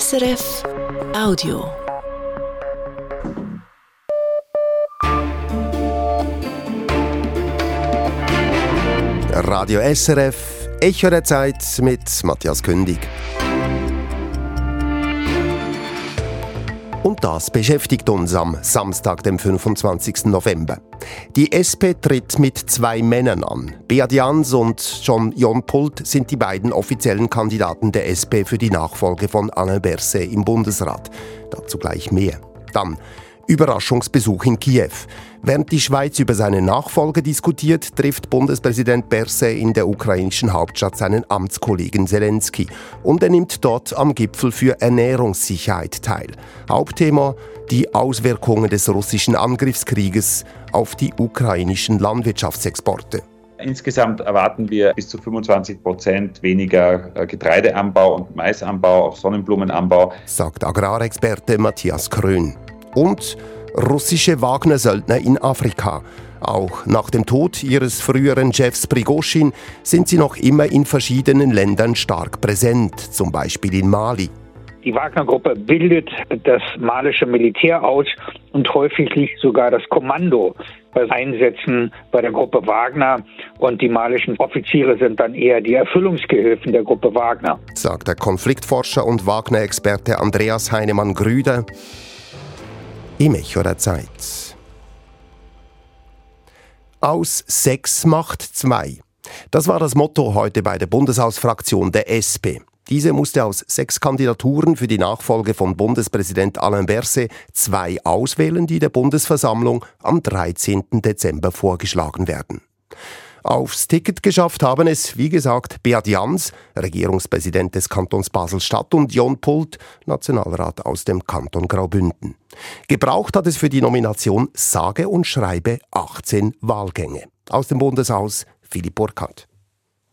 SRF Audio. Radio SRF, Echo der Zeit mit Matthias Kündig. Und das beschäftigt uns am Samstag, dem 25. November. Die SP tritt mit zwei Männern an. Beat Jans und John Jon Pult sind die beiden offiziellen Kandidaten der SP für die Nachfolge von Alain Berset im Bundesrat. Dazu gleich mehr. Dann Überraschungsbesuch in Kiew. Während die Schweiz über seine Nachfolge diskutiert, trifft Bundespräsident Berset in der ukrainischen Hauptstadt seinen Amtskollegen Zelensky und er nimmt dort am Gipfel für Ernährungssicherheit teil. Hauptthema die Auswirkungen des russischen Angriffskrieges auf die ukrainischen Landwirtschaftsexporte. Insgesamt erwarten wir bis zu 25 Prozent weniger äh, Getreideanbau und Maisanbau, auch Sonnenblumenanbau, sagt Agrarexperte Matthias Krön. Und russische Wagner-Söldner in Afrika. Auch nach dem Tod ihres früheren Chefs Prigozhin sind sie noch immer in verschiedenen Ländern stark präsent, zum Beispiel in Mali. Die Wagner-Gruppe bildet das malische Militär aus und häufig liegt sogar das Kommando bei Einsätzen bei der Gruppe Wagner und die malischen Offiziere sind dann eher die Erfüllungsgehilfen der Gruppe Wagner. Sagt der Konfliktforscher und Wagner-Experte Andreas Heinemann-Grüder im Echo der Zeit. Aus sechs macht zwei. Das war das Motto heute bei der Bundeshausfraktion der SP. Diese musste aus sechs Kandidaturen für die Nachfolge von Bundespräsident Alain Berset zwei auswählen, die der Bundesversammlung am 13. Dezember vorgeschlagen werden. Aufs Ticket geschafft haben es, wie gesagt, Beat Jans, Regierungspräsident des Kantons Basel-Stadt und Jon Pult, Nationalrat aus dem Kanton Graubünden. Gebraucht hat es für die Nomination sage und schreibe 18 Wahlgänge. Aus dem Bundeshaus Philipp Burkhardt.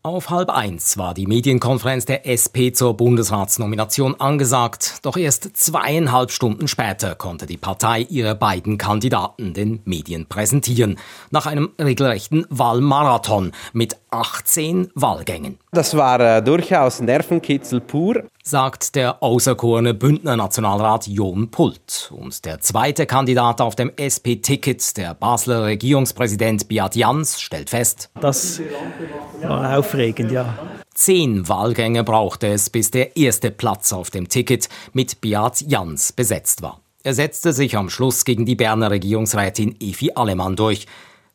Auf halb eins war die Medienkonferenz der SP zur Bundesratsnomination angesagt, doch erst zweieinhalb Stunden später konnte die Partei ihre beiden Kandidaten den Medien präsentieren, nach einem regelrechten Wahlmarathon mit 18 Wahlgängen. Das war äh, durchaus Nervenkitzel pur sagt der auserkorene Bündner Nationalrat Jon Pult. Und der zweite Kandidat auf dem SP-Ticket, der Basler Regierungspräsident Beat Jans, stellt fest. Das war aufregend, ja. Zehn Wahlgänge brauchte es, bis der erste Platz auf dem Ticket mit Beat Jans besetzt war. Er setzte sich am Schluss gegen die Berner Regierungsrätin Evi Allemann durch.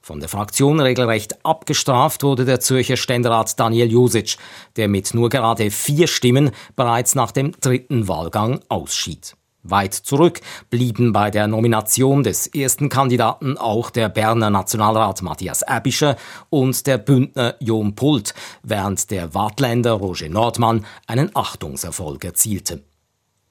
Von der Fraktion regelrecht abgestraft wurde der Zürcher Ständerat Daniel Josic, der mit nur gerade vier Stimmen bereits nach dem dritten Wahlgang ausschied. Weit zurück blieben bei der Nomination des ersten Kandidaten auch der Berner Nationalrat Matthias Abischer und der Bündner Jon Pult, während der Wartländer Roger Nordmann einen Achtungserfolg erzielte.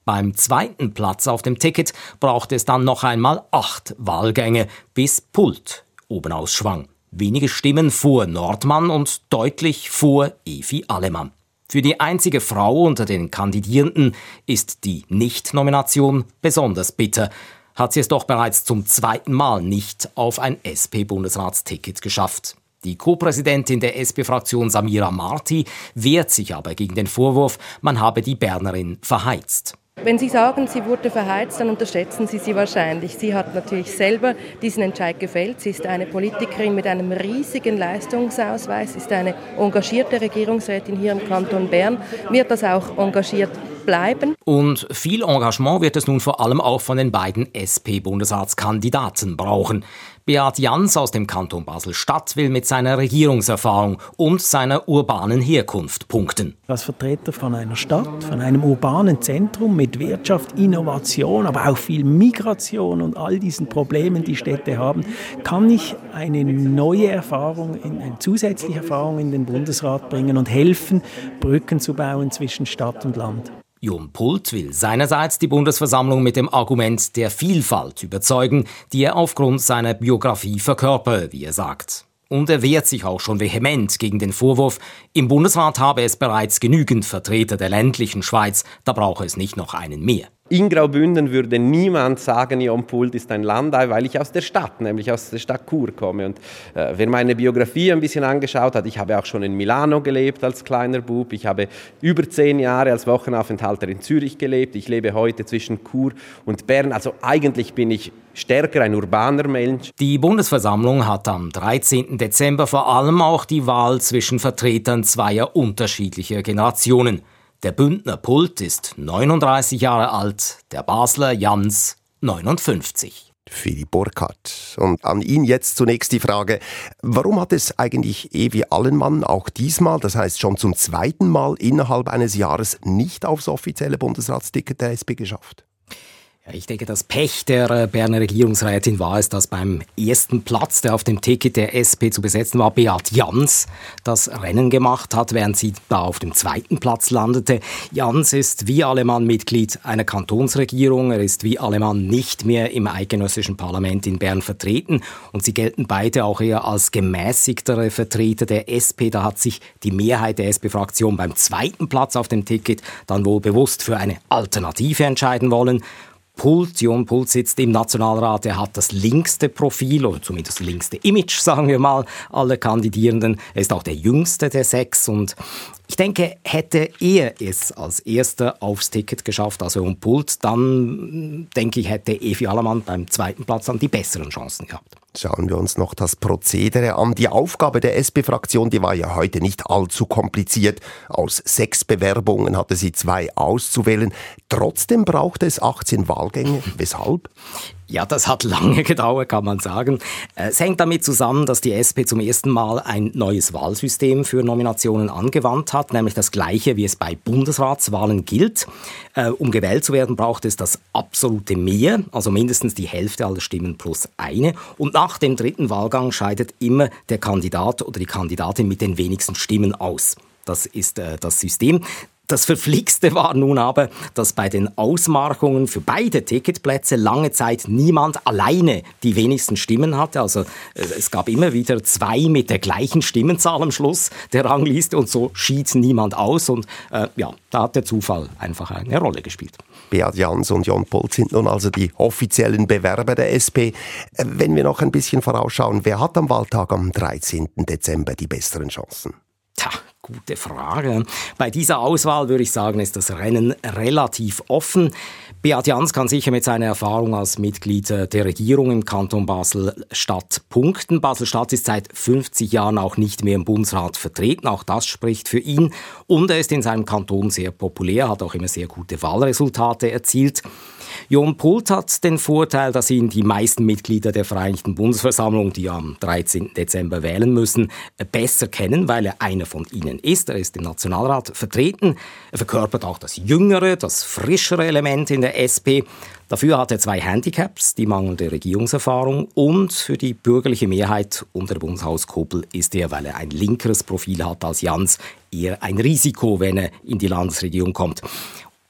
Beim zweiten Platz auf dem Ticket brauchte es dann noch einmal acht Wahlgänge, bis Pult oben ausschwang. Wenige Stimmen vor Nordmann und deutlich vor Evi Allemann. Für die einzige Frau unter den Kandidierenden ist die Nicht-Nomination besonders bitter. Hat sie es doch bereits zum zweiten Mal nicht auf ein SP-Bundesratsticket geschafft. Die Co-Präsidentin der SP-Fraktion Samira Marti wehrt sich aber gegen den Vorwurf, man habe die Bernerin verheizt. Wenn Sie sagen, sie wurde verheizt, dann unterschätzen Sie sie wahrscheinlich. Sie hat natürlich selber diesen Entscheid gefällt. Sie ist eine Politikerin mit einem riesigen Leistungsausweis, ist eine engagierte Regierungsrätin hier im Kanton Bern, wird das auch engagiert bleiben. Und viel Engagement wird es nun vor allem auch von den beiden SP-Bundesratskandidaten brauchen. Beat Jans aus dem Kanton Basel-Stadt will mit seiner Regierungserfahrung und seiner urbanen Herkunft punkten. Als Vertreter von einer Stadt, von einem urbanen Zentrum mit Wirtschaft, Innovation, aber auch viel Migration und all diesen Problemen, die Städte haben, kann ich eine neue Erfahrung, eine zusätzliche Erfahrung in den Bundesrat bringen und helfen, Brücken zu bauen zwischen Stadt und Land. Jon Pult will seinerseits die Bundesversammlung mit dem Argument der Vielfalt überzeugen, die er aufgrund seiner Biografie verkörpe, wie er sagt. Und er wehrt sich auch schon vehement gegen den Vorwurf, im Bundesrat habe es bereits genügend Vertreter der ländlichen Schweiz, da brauche es nicht noch einen mehr. In Graubünden würde niemand sagen, Jon Pult ist ein Landei, weil ich aus der Stadt, nämlich aus der Stadt Chur komme. Und äh, wer meine Biografie ein bisschen angeschaut hat, ich habe auch schon in Milano gelebt als kleiner Bub. Ich habe über zehn Jahre als Wochenaufenthalter in Zürich gelebt. Ich lebe heute zwischen Chur und Bern. Also eigentlich bin ich stärker ein urbaner Mensch. Die Bundesversammlung hat am 13. Dezember vor allem auch die Wahl zwischen Vertretern zweier unterschiedlicher Generationen – der Bündner Pult ist 39 Jahre alt, der Basler Jans 59. Philipp Burkhardt. Und an ihn jetzt zunächst die Frage, warum hat es eigentlich Evi Allenmann auch diesmal, das heißt schon zum zweiten Mal innerhalb eines Jahres, nicht aufs offizielle Bundesratsticket der SP geschafft? Ich denke, das Pech der äh, Berner Regierungsrätin war es, dass beim ersten Platz, der auf dem Ticket der SP zu besetzen war, Beat Jans das Rennen gemacht hat, während sie da auf dem zweiten Platz landete. Jans ist wie Alemann Mitglied einer Kantonsregierung. Er ist wie Alemann nicht mehr im eidgenössischen Parlament in Bern vertreten. Und sie gelten beide auch eher als gemäßigtere Vertreter der SP. Da hat sich die Mehrheit der SP-Fraktion beim zweiten Platz auf dem Ticket dann wohl bewusst für eine Alternative entscheiden wollen. Pult, Jon Pult sitzt im Nationalrat, er hat das linkste Profil oder zumindest das linkste Image, sagen wir mal, aller Kandidierenden. Er ist auch der jüngste der sechs und ich denke, hätte er es als erster aufs Ticket geschafft, also um Pult, dann denke ich, hätte Evi Allemann beim zweiten Platz dann die besseren Chancen gehabt. Schauen wir uns noch das Prozedere an. Die Aufgabe der SP-Fraktion, die war ja heute nicht allzu kompliziert. Aus sechs Bewerbungen hatte sie zwei auszuwählen. Trotzdem brauchte es 18 Wahlgänge. Weshalb? Ja, das hat lange gedauert, kann man sagen. Es hängt damit zusammen, dass die SP zum ersten Mal ein neues Wahlsystem für Nominationen angewandt hat, nämlich das gleiche, wie es bei Bundesratswahlen gilt. Äh, um gewählt zu werden, braucht es das absolute Mehr, also mindestens die Hälfte aller Stimmen plus eine. Und nach dem dritten Wahlgang scheidet immer der Kandidat oder die Kandidatin mit den wenigsten Stimmen aus. Das ist äh, das System. Das Verflixte war nun aber, dass bei den Ausmarkungen für beide Ticketplätze lange Zeit niemand alleine die wenigsten Stimmen hatte. Also äh, es gab immer wieder zwei mit der gleichen Stimmenzahl am Schluss der Rangliste und so schied niemand aus. Und äh, ja, da hat der Zufall einfach eine Rolle gespielt. Beat Jans und Jon Polt sind nun also die offiziellen Bewerber der SP. Äh, wenn wir noch ein bisschen vorausschauen, wer hat am Wahltag am 13. Dezember die besseren Chancen? Gute Frage. Bei dieser Auswahl würde ich sagen, ist das Rennen relativ offen. Beat Jans kann sicher mit seiner Erfahrung als Mitglied der Regierung im Kanton Basel-Stadt punkten. Basel-Stadt ist seit 50 Jahren auch nicht mehr im Bundesrat vertreten. Auch das spricht für ihn. Und er ist in seinem Kanton sehr populär, hat auch immer sehr gute Wahlresultate erzielt. Jon Pult hat den Vorteil, dass ihn die meisten Mitglieder der Vereinigten Bundesversammlung, die am 13. Dezember wählen müssen, besser kennen, weil er einer von ihnen ist. Er ist im Nationalrat vertreten. Er verkörpert auch das jüngere, das frischere Element in der SP. Dafür hat er zwei Handicaps, die mangelnde Regierungserfahrung und für die bürgerliche Mehrheit unter der Bundeshauskuppel ist er, weil er ein linkeres Profil hat als Jans, eher ein Risiko, wenn er in die Landesregierung kommt.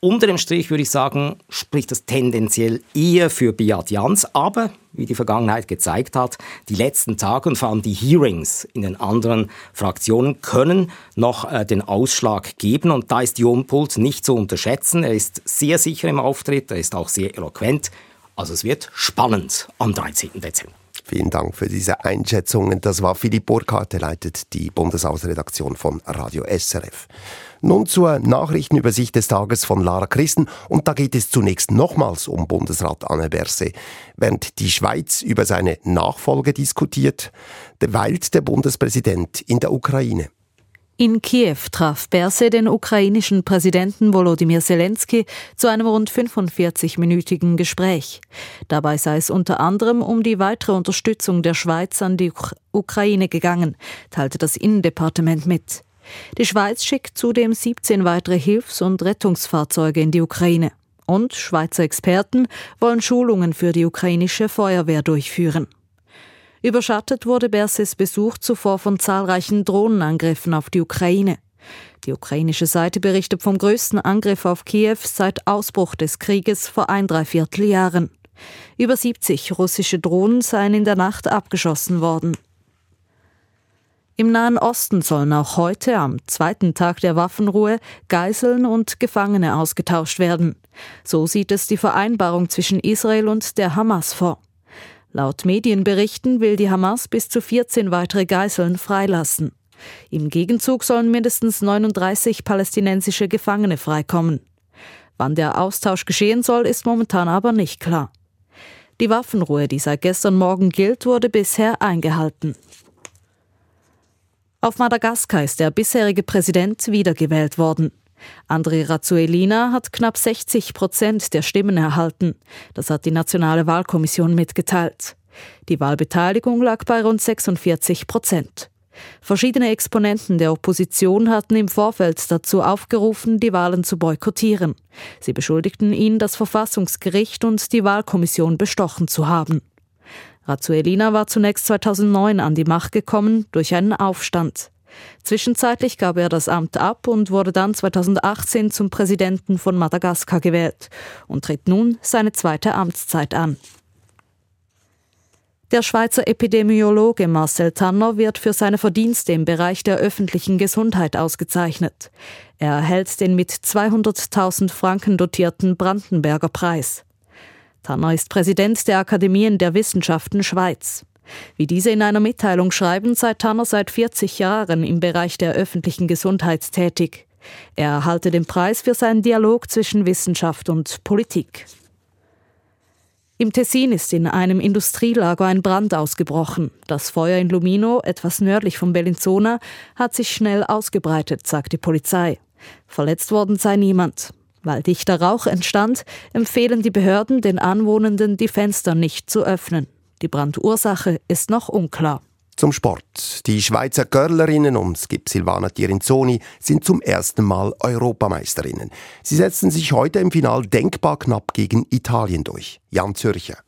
Unter dem Strich würde ich sagen, spricht das tendenziell eher für Beat Jans, aber wie die Vergangenheit gezeigt hat, die letzten Tage und vor allem die Hearings in den anderen Fraktionen können noch äh, den Ausschlag geben und da ist Jon Pult nicht zu unterschätzen. Er ist sehr sicher im Auftritt, er ist auch sehr eloquent. Also es wird spannend am 13. Dezember. Vielen Dank für diese Einschätzungen. Das war Philipp Burkhardt, der leitet die Bundeshausredaktion von Radio SRF. Nun zur Nachrichtenübersicht des Tages von Lara Christen und da geht es zunächst nochmals um Bundesrat Anne Berse. Während die Schweiz über seine Nachfolge diskutiert, weilt der Bundespräsident in der Ukraine. In Kiew traf Berse den ukrainischen Präsidenten Volodymyr Zelensky zu einem rund 45-minütigen Gespräch. Dabei sei es unter anderem um die weitere Unterstützung der Schweiz an die Ukraine gegangen, teilte das Innendepartement mit. Die Schweiz schickt zudem 17 weitere Hilfs- und Rettungsfahrzeuge in die Ukraine. Und Schweizer Experten wollen Schulungen für die ukrainische Feuerwehr durchführen. Überschattet wurde Berses Besuch zuvor von zahlreichen Drohnenangriffen auf die Ukraine. Die ukrainische Seite berichtet vom größten Angriff auf Kiew seit Ausbruch des Krieges vor ein Dreivierteljahren. Über 70 russische Drohnen seien in der Nacht abgeschossen worden. Im Nahen Osten sollen auch heute, am zweiten Tag der Waffenruhe, Geiseln und Gefangene ausgetauscht werden. So sieht es die Vereinbarung zwischen Israel und der Hamas vor. Laut Medienberichten will die Hamas bis zu 14 weitere Geiseln freilassen. Im Gegenzug sollen mindestens 39 palästinensische Gefangene freikommen. Wann der Austausch geschehen soll, ist momentan aber nicht klar. Die Waffenruhe, die seit gestern Morgen gilt, wurde bisher eingehalten. Auf Madagaskar ist der bisherige Präsident wiedergewählt worden. André Razuelina hat knapp 60 Prozent der Stimmen erhalten. Das hat die Nationale Wahlkommission mitgeteilt. Die Wahlbeteiligung lag bei rund 46 Prozent. Verschiedene Exponenten der Opposition hatten im Vorfeld dazu aufgerufen, die Wahlen zu boykottieren. Sie beschuldigten ihn, das Verfassungsgericht und die Wahlkommission bestochen zu haben. Razuelina war zunächst 2009 an die Macht gekommen durch einen Aufstand. Zwischenzeitlich gab er das Amt ab und wurde dann 2018 zum Präsidenten von Madagaskar gewählt und tritt nun seine zweite Amtszeit an. Der Schweizer Epidemiologe Marcel Tanner wird für seine Verdienste im Bereich der öffentlichen Gesundheit ausgezeichnet. Er erhält den mit 200.000 Franken dotierten Brandenberger Preis. Tanner ist Präsident der Akademien der Wissenschaften Schweiz. Wie diese in einer Mitteilung schreiben, sei Tanner seit 40 Jahren im Bereich der öffentlichen Gesundheit tätig. Er erhalte den Preis für seinen Dialog zwischen Wissenschaft und Politik. Im Tessin ist in einem Industrielager ein Brand ausgebrochen. Das Feuer in Lumino, etwas nördlich von Bellinzona, hat sich schnell ausgebreitet, sagt die Polizei. Verletzt worden sei niemand. Weil dichter Rauch entstand, empfehlen die Behörden den Anwohnenden, die Fenster nicht zu öffnen. Die Brandursache ist noch unklar. Zum Sport. Die Schweizer Görlerinnen um Skip Silvana Tirinzoni sind zum ersten Mal Europameisterinnen. Sie setzten sich heute im Final denkbar knapp gegen Italien durch. Jan Zürcher.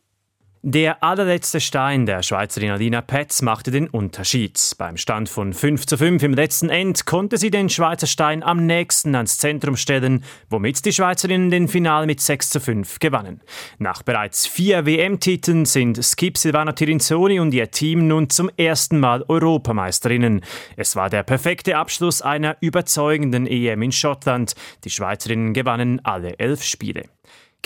Der allerletzte Stein der Schweizerin Alina Petz machte den Unterschied. Beim Stand von 5 zu 5 im letzten End konnte sie den Schweizer Stein am nächsten ans Zentrum stellen, womit die Schweizerinnen den Final mit 6 zu 5 gewannen. Nach bereits vier WM-Titeln sind Skip Silvana Tirinzoni und ihr Team nun zum ersten Mal Europameisterinnen. Es war der perfekte Abschluss einer überzeugenden EM in Schottland. Die Schweizerinnen gewannen alle elf Spiele.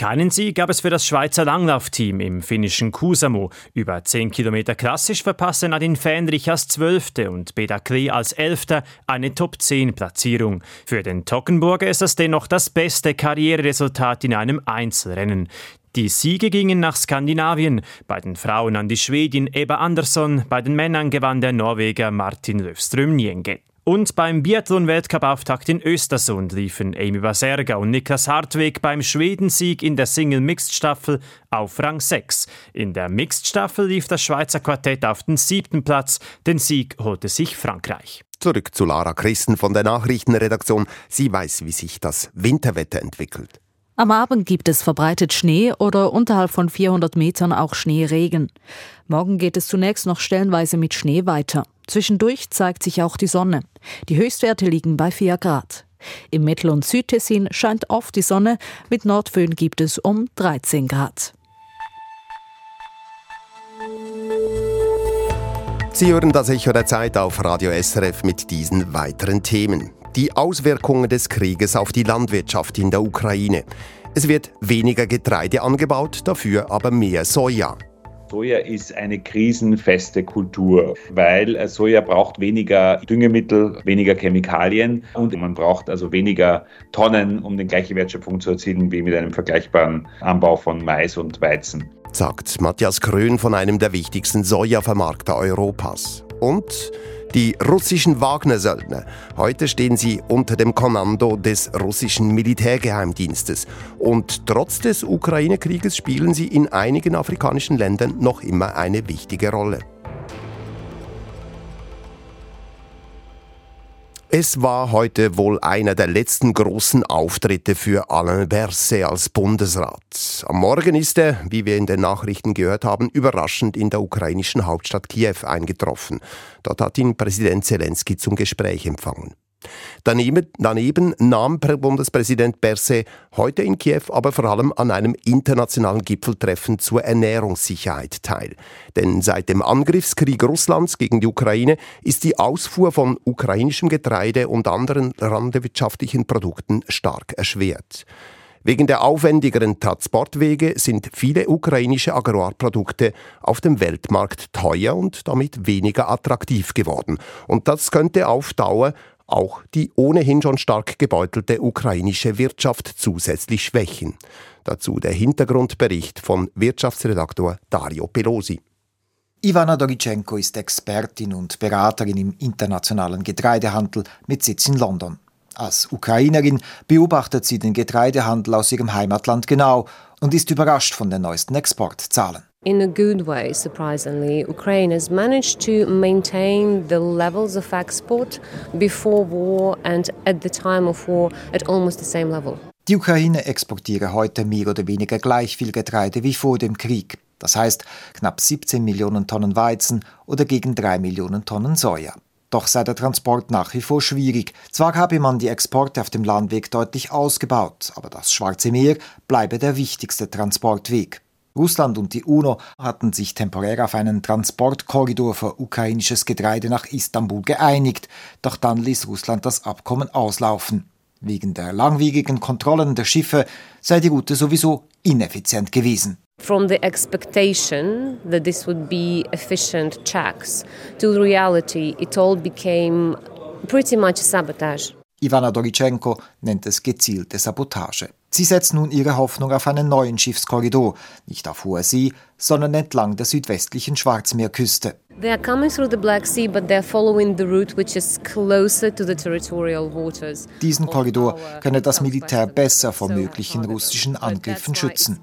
Keinen Sieg gab es für das Schweizer Langlaufteam im finnischen Kusamo. Über 10 Kilometer klassisch verpasste Nadine Fähnrich als Zwölfte und Beda Klee als Elfter eine Top-10-Platzierung. Für den Tockenburger ist das dennoch das beste Karriereresultat in einem Einzelrennen. Die Siege gingen nach Skandinavien, bei den Frauen an die Schwedin Eba Andersson, bei den Männern gewann der Norweger Martin Löfström Nienge. Und beim Biathlon-Weltcup-Auftakt in Östersund liefen Amy Baserga und Niklas Hartweg beim Schwedensieg in der Single-Mixed-Staffel auf Rang 6. In der Mixed-Staffel lief das Schweizer Quartett auf den siebten Platz. Den Sieg holte sich Frankreich. Zurück zu Lara Christen von der Nachrichtenredaktion. Sie weiß, wie sich das Winterwetter entwickelt. Am Abend gibt es verbreitet Schnee oder unterhalb von 400 Metern auch Schneeregen. Morgen geht es zunächst noch stellenweise mit Schnee weiter. Zwischendurch zeigt sich auch die Sonne. Die Höchstwerte liegen bei 4 Grad. Im Mittel- und Südtessin scheint oft die Sonne, mit Nordföhn gibt es um 13 Grad. Sie hören das Echo der Zeit auf Radio SRF mit diesen weiteren Themen. Die Auswirkungen des Krieges auf die Landwirtschaft in der Ukraine. Es wird weniger Getreide angebaut, dafür aber mehr Soja. Soja ist eine krisenfeste Kultur, weil Soja braucht weniger Düngemittel, weniger Chemikalien und man braucht also weniger Tonnen, um die gleiche Wertschöpfung zu erzielen wie mit einem vergleichbaren Anbau von Mais und Weizen. Sagt Matthias Krön von einem der wichtigsten Sojavermarkter Europas. Und die russischen Wagner-Söldner. Heute stehen sie unter dem Kommando des russischen Militärgeheimdienstes. Und trotz des Ukraine-Krieges spielen sie in einigen afrikanischen Ländern noch immer eine wichtige Rolle. Es war heute wohl einer der letzten großen Auftritte für Alain Berset als Bundesrat. Am Morgen ist er, wie wir in den Nachrichten gehört haben, überraschend in der ukrainischen Hauptstadt Kiew eingetroffen. Dort hat ihn Präsident Zelensky zum Gespräch empfangen. Daneben, daneben nahm Bundespräsident Berset heute in Kiew aber vor allem an einem internationalen Gipfeltreffen zur Ernährungssicherheit teil. Denn seit dem Angriffskrieg Russlands gegen die Ukraine ist die Ausfuhr von ukrainischem Getreide und anderen landwirtschaftlichen Produkten stark erschwert. Wegen der aufwendigeren Transportwege sind viele ukrainische Agrarprodukte auf dem Weltmarkt teuer und damit weniger attraktiv geworden. Und das könnte auf Dauer auch die ohnehin schon stark gebeutelte ukrainische Wirtschaft zusätzlich schwächen. Dazu der Hintergrundbericht von Wirtschaftsredaktor Dario Pelosi. Ivana Dorichenko ist Expertin und Beraterin im internationalen Getreidehandel mit Sitz in London. Als Ukrainerin beobachtet sie den Getreidehandel aus ihrem Heimatland genau und ist überrascht von den neuesten Exportzahlen. In a good way, surprisingly, Ukraine has managed to maintain the levels of export before war and at the time of war at almost the same level. Die Ukraine exportiere heute mehr oder weniger gleich viel Getreide wie vor dem Krieg. Das heißt knapp 17 Millionen Tonnen Weizen oder gegen 3 Millionen Tonnen Soja. Doch sei der Transport nach wie vor schwierig. Zwar habe man die Exporte auf dem Landweg deutlich ausgebaut, aber das Schwarze Meer bleibe der wichtigste Transportweg. Russland und die UNO hatten sich temporär auf einen Transportkorridor für ukrainisches Getreide nach Istanbul geeinigt, doch dann ließ Russland das Abkommen auslaufen. Wegen der langwierigen Kontrollen der Schiffe sei die Route sowieso ineffizient gewesen. From the expectation that this would be efficient checks to the reality, it all became pretty much sabotage. Ivana Dorichenko nennt es gezielte Sabotage. Sie setzt nun ihre Hoffnung auf einen neuen Schiffskorridor, nicht auf hoher See, sondern entlang der südwestlichen Schwarzmeerküste. They are coming through the Black Sea, but they're following the route which is closer to the territorial waters. Diesen Korridor könne das Militär besser vor möglichen russischen Angriffen schützen.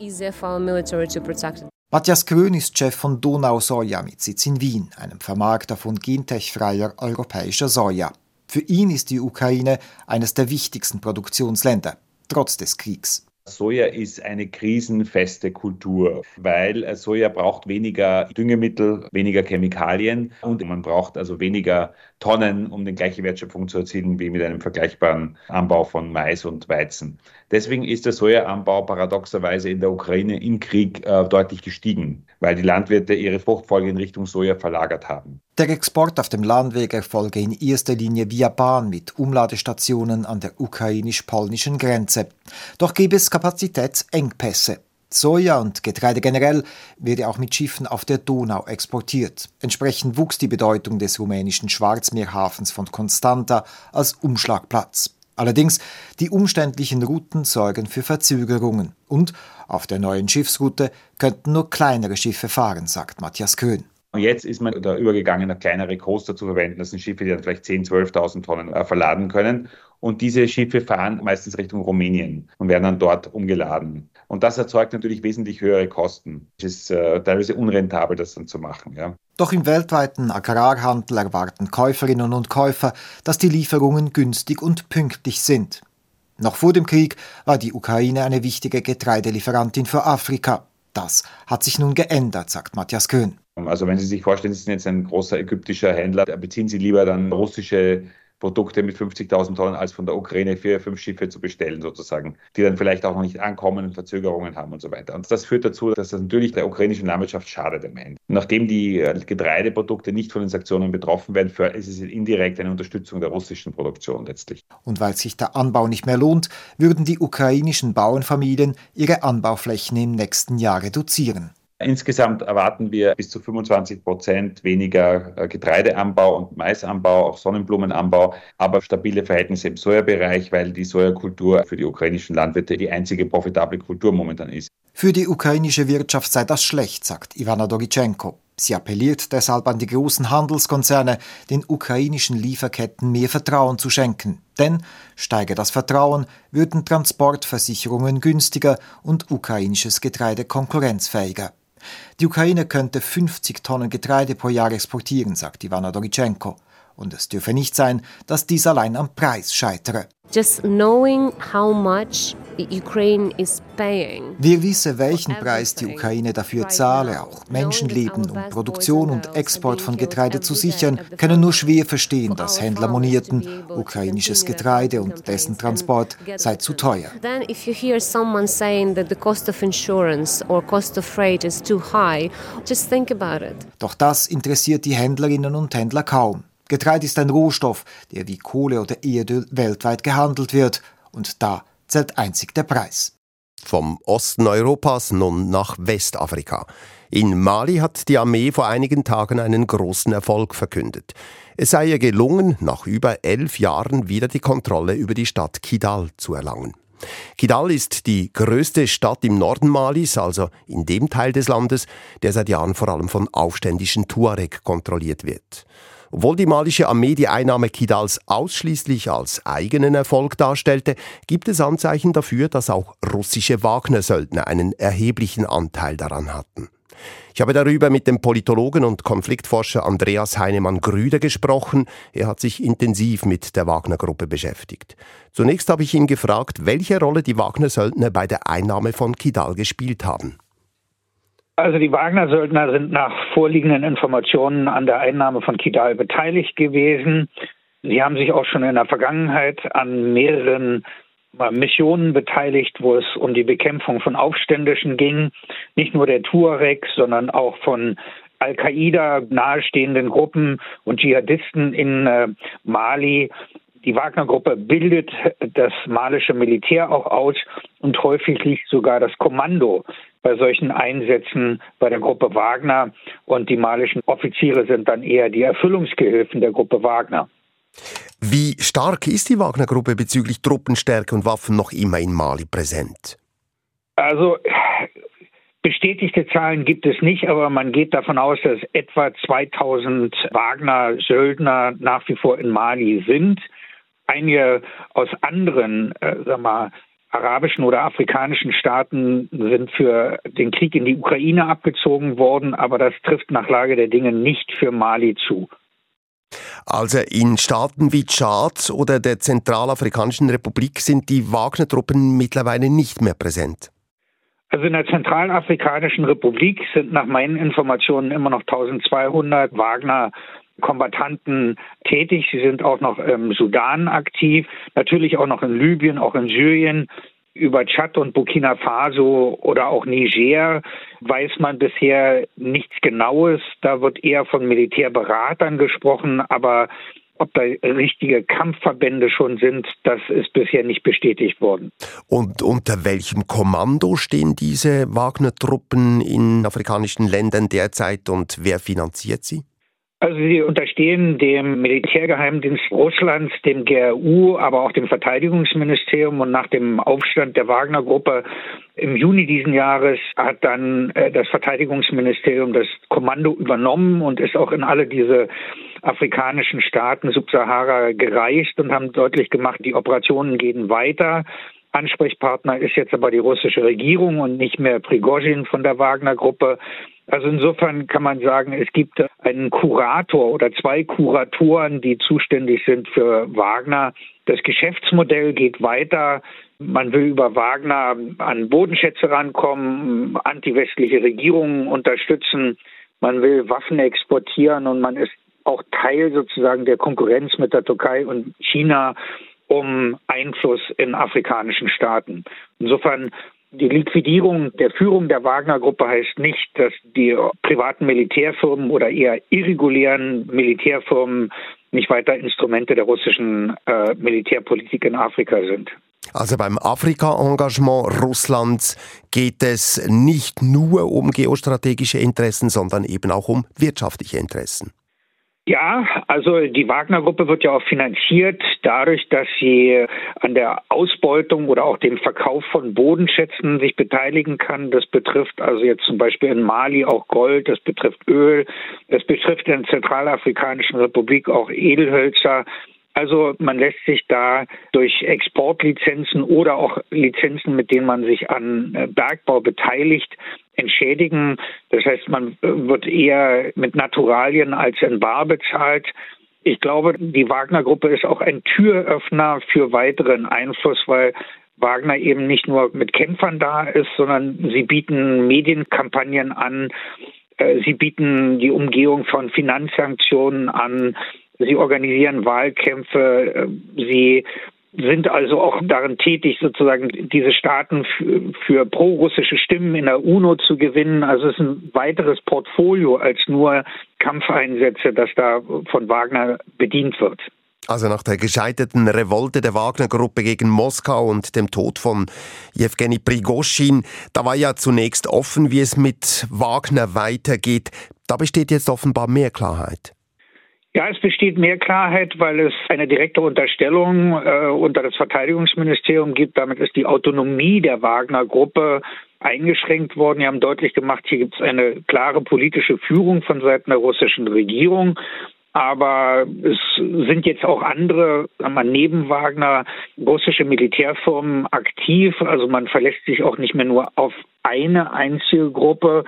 Matthias Grün ist Chef von Donau Soja mit Sitz in Wien, einem Vermarkter von gentechfreier europäischer Soja. Für ihn ist die Ukraine eines der wichtigsten Produktionsländer trotz des Kriegs. Soja ist eine krisenfeste Kultur, weil Soja braucht weniger Düngemittel, weniger Chemikalien und man braucht also weniger Tonnen, um die gleiche Wertschöpfung zu erzielen wie mit einem vergleichbaren Anbau von Mais und Weizen. Deswegen ist der Sojaanbau paradoxerweise in der Ukraine im Krieg äh, deutlich gestiegen, weil die Landwirte ihre Fruchtfolge in Richtung Soja verlagert haben. Der Export auf dem Landweg erfolge in erster Linie via Bahn mit Umladestationen an der ukrainisch-polnischen Grenze. Doch gäbe es Kapazitätsengpässe. Soja und Getreide generell werde auch mit Schiffen auf der Donau exportiert. Entsprechend wuchs die Bedeutung des rumänischen Schwarzmeerhafens von Constanta als Umschlagplatz. Allerdings, die umständlichen Routen sorgen für Verzögerungen und auf der neuen Schiffsroute könnten nur kleinere Schiffe fahren, sagt Matthias Köhn. Und jetzt ist man da übergegangen, kleinere Coaster zu verwenden. Das sind Schiffe, die dann vielleicht 10.000, 12.000 Tonnen äh, verladen können. Und diese Schiffe fahren meistens Richtung Rumänien und werden dann dort umgeladen. Und das erzeugt natürlich wesentlich höhere Kosten. Es ist äh, teilweise unrentabel, das dann zu machen. Ja. Doch im weltweiten Agrarhandel erwarten Käuferinnen und Käufer, dass die Lieferungen günstig und pünktlich sind. Noch vor dem Krieg war die Ukraine eine wichtige Getreidelieferantin für Afrika. Das hat sich nun geändert, sagt Matthias Köhn. Also wenn Sie sich vorstellen, Sie sind jetzt ein großer ägyptischer Händler, beziehen Sie lieber dann russische Produkte mit 50.000 Tonnen als von der Ukraine vier, fünf Schiffe zu bestellen sozusagen, die dann vielleicht auch noch nicht ankommen und Verzögerungen haben und so weiter. Und das führt dazu, dass das natürlich der ukrainischen Landwirtschaft schadet am Ende. Nachdem die äh, Getreideprodukte nicht von den Sanktionen betroffen werden, ist es indirekt eine Unterstützung der russischen Produktion letztlich. Und weil sich der Anbau nicht mehr lohnt, würden die ukrainischen Bauernfamilien ihre Anbauflächen im nächsten Jahr reduzieren. Insgesamt erwarten wir bis zu 25 Prozent weniger äh, Getreideanbau und Maisanbau, auch Sonnenblumenanbau, aber stabile Verhältnisse im Sojabereich, weil die Sojakultur für die ukrainischen Landwirte die einzige profitable Kultur momentan ist. Für die ukrainische Wirtschaft sei das schlecht, sagt Ivana Dorichenko. Sie appelliert deshalb an die großen Handelskonzerne, den ukrainischen Lieferketten mehr Vertrauen zu schenken. Denn steige das Vertrauen, würden Transportversicherungen günstiger und ukrainisches Getreide konkurrenzfähiger. Die Ukraine könnte 50 Tonnen Getreide pro Jahr exportieren, sagt Ivana Dorichenko. Und es dürfe nicht sein, dass dies allein am Preis scheitere. Wir wissen, welchen Preis die Ukraine dafür zahle, auch Menschenleben, um Produktion und Export von Getreide zu sichern, können nur schwer verstehen, dass Händler monierten, ukrainisches Getreide und dessen Transport sei zu teuer. Doch das interessiert die Händlerinnen und Händler kaum. Getreide ist ein Rohstoff, der wie Kohle oder Erdöl weltweit gehandelt wird. Und da zählt einzig der Preis. Vom Osten Europas nun nach Westafrika. In Mali hat die Armee vor einigen Tagen einen großen Erfolg verkündet. Es sei ihr gelungen, nach über elf Jahren wieder die Kontrolle über die Stadt Kidal zu erlangen. Kidal ist die größte Stadt im Norden Malis, also in dem Teil des Landes, der seit Jahren vor allem von aufständischen Tuareg kontrolliert wird. Obwohl die malische Armee die Einnahme Kidals ausschließlich als eigenen Erfolg darstellte, gibt es Anzeichen dafür, dass auch russische Wagner-Söldner einen erheblichen Anteil daran hatten. Ich habe darüber mit dem Politologen und Konfliktforscher Andreas Heinemann-Grüder gesprochen. Er hat sich intensiv mit der Wagner-Gruppe beschäftigt. Zunächst habe ich ihn gefragt, welche Rolle die Wagner-Söldner bei der Einnahme von Kidal gespielt haben. Also die Wagner-Söldner sind nach vorliegenden Informationen an der Einnahme von Kidal beteiligt gewesen. Sie haben sich auch schon in der Vergangenheit an mehreren äh, Missionen beteiligt, wo es um die Bekämpfung von Aufständischen ging. Nicht nur der Tuareg, sondern auch von Al-Qaida nahestehenden Gruppen und Dschihadisten in äh, Mali. Die Wagner-Gruppe bildet das malische Militär auch aus und häufig liegt sogar das Kommando bei solchen Einsätzen bei der Gruppe Wagner und die malischen Offiziere sind dann eher die Erfüllungsgehilfen der Gruppe Wagner. Wie stark ist die Wagner-Gruppe bezüglich Truppenstärke und Waffen noch immer in Mali präsent? Also bestätigte Zahlen gibt es nicht, aber man geht davon aus, dass etwa 2000 Wagner-Söldner nach wie vor in Mali sind. Einige aus anderen, äh, sag mal, arabischen oder afrikanischen Staaten sind für den Krieg in die Ukraine abgezogen worden, aber das trifft nach Lage der Dinge nicht für Mali zu. Also in Staaten wie Tschad oder der Zentralafrikanischen Republik sind die Wagner-Truppen mittlerweile nicht mehr präsent. Also in der Zentralafrikanischen Republik sind nach meinen Informationen immer noch 1200 Wagner Kombattanten tätig. Sie sind auch noch im Sudan aktiv, natürlich auch noch in Libyen, auch in Syrien. Über Tschad und Burkina Faso oder auch Niger weiß man bisher nichts Genaues. Da wird eher von Militärberatern gesprochen, aber ob da richtige Kampfverbände schon sind, das ist bisher nicht bestätigt worden. Und unter welchem Kommando stehen diese Wagner-Truppen in afrikanischen Ländern derzeit und wer finanziert sie? Also sie unterstehen dem Militärgeheimdienst Russlands, dem GRU, aber auch dem Verteidigungsministerium und nach dem Aufstand der Wagner-Gruppe im Juni diesen Jahres hat dann äh, das Verteidigungsministerium das Kommando übernommen und ist auch in alle diese afrikanischen Staaten Subsahara gereist und haben deutlich gemacht, die Operationen gehen weiter. Ansprechpartner ist jetzt aber die russische Regierung und nicht mehr Prigozhin von der Wagner-Gruppe. Also insofern kann man sagen, es gibt einen Kurator oder zwei Kuratoren, die zuständig sind für Wagner. Das Geschäftsmodell geht weiter. Man will über Wagner an Bodenschätze rankommen, antiwestliche Regierungen unterstützen. Man will Waffen exportieren und man ist auch Teil sozusagen der Konkurrenz mit der Türkei und China um Einfluss in afrikanischen Staaten. Insofern die Liquidierung der Führung der Wagner-Gruppe heißt nicht, dass die privaten Militärfirmen oder eher irregulären Militärfirmen nicht weiter Instrumente der russischen äh, Militärpolitik in Afrika sind. Also beim Afrika-Engagement Russlands geht es nicht nur um geostrategische Interessen, sondern eben auch um wirtschaftliche Interessen. Ja, also die Wagner-Gruppe wird ja auch finanziert dadurch, dass sie an der Ausbeutung oder auch dem Verkauf von Bodenschätzen sich beteiligen kann. Das betrifft also jetzt zum Beispiel in Mali auch Gold, das betrifft Öl, das betrifft in der Zentralafrikanischen Republik auch Edelhölzer. Also man lässt sich da durch Exportlizenzen oder auch Lizenzen, mit denen man sich an äh, Bergbau beteiligt, entschädigen. Das heißt, man äh, wird eher mit Naturalien als in Bar bezahlt. Ich glaube, die Wagner-Gruppe ist auch ein Türöffner für weiteren Einfluss, weil Wagner eben nicht nur mit Kämpfern da ist, sondern sie bieten Medienkampagnen an, äh, sie bieten die Umgehung von Finanzsanktionen an, sie organisieren Wahlkämpfe, äh, sie sind also auch darin tätig, sozusagen diese Staaten für, pro-russische Stimmen in der UNO zu gewinnen. Also es ist ein weiteres Portfolio als nur Kampfeinsätze, das da von Wagner bedient wird. Also nach der gescheiterten Revolte der Wagner-Gruppe gegen Moskau und dem Tod von Jewgeni Prigoschin, da war ja zunächst offen, wie es mit Wagner weitergeht. Da besteht jetzt offenbar mehr Klarheit. Ja, es besteht mehr Klarheit, weil es eine direkte Unterstellung äh, unter das Verteidigungsministerium gibt. Damit ist die Autonomie der Wagner-Gruppe eingeschränkt worden. Die haben deutlich gemacht, hier gibt es eine klare politische Führung von Seiten der russischen Regierung. Aber es sind jetzt auch andere, wir, neben Wagner russische Militärfirmen aktiv. Also man verlässt sich auch nicht mehr nur auf eine einzige Gruppe.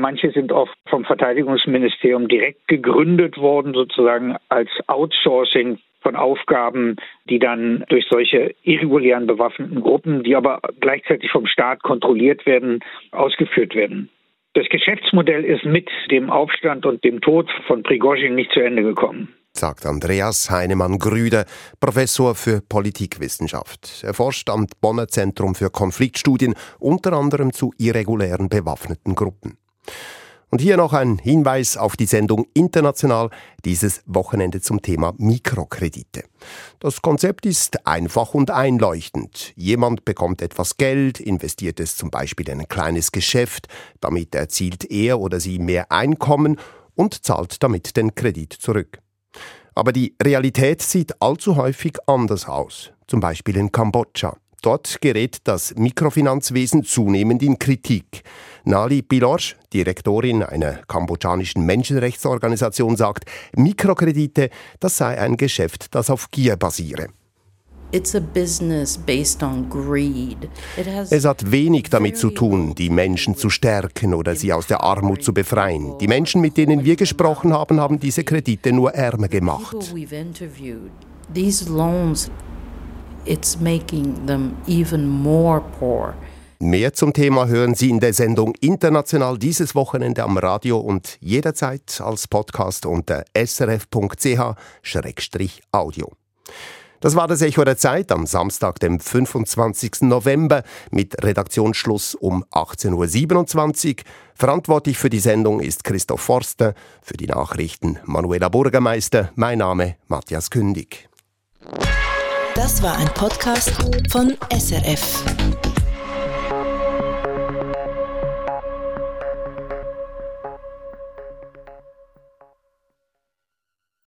Manche sind oft vom Verteidigungsministerium direkt gegründet worden, sozusagen als Outsourcing von Aufgaben, die dann durch solche irregulären bewaffneten Gruppen, die aber gleichzeitig vom Staat kontrolliert werden, ausgeführt werden. Das Geschäftsmodell ist mit dem Aufstand und dem Tod von Prigozhin nicht zu Ende gekommen sagt Andreas Heinemann-Grüder, Professor für Politikwissenschaft. Er forscht am Bonner Zentrum für Konfliktstudien, unter anderem zu irregulären bewaffneten Gruppen. Und hier noch ein Hinweis auf die Sendung International dieses Wochenende zum Thema Mikrokredite. Das Konzept ist einfach und einleuchtend. Jemand bekommt etwas Geld, investiert es zum Beispiel in ein kleines Geschäft, damit erzielt er oder sie mehr Einkommen und zahlt damit den Kredit zurück. Aber die Realität sieht allzu häufig anders aus, zum Beispiel in Kambodscha. Dort gerät das Mikrofinanzwesen zunehmend in Kritik. Nali Bilorsch, Direktorin einer kambodschanischen Menschenrechtsorganisation, sagt, Mikrokredite, das sei ein Geschäft, das auf Gier basiere. Es hat wenig damit zu tun, die Menschen zu stärken oder sie aus der Armut zu befreien. Die Menschen, mit denen wir gesprochen haben, haben diese Kredite nur ärmer gemacht. These loans it's making them even more poor. Mehr zum Thema hören Sie in der Sendung International dieses Wochenende am Radio und jederzeit als Podcast unter srf.ch-audio. Das war das Echo der Zeit am Samstag, dem 25. November mit Redaktionsschluss um 18.27 Uhr. Verantwortlich für die Sendung ist Christoph Forster, für die Nachrichten Manuela Bürgermeister, mein Name Matthias Kündig. Das war ein Podcast von SRF.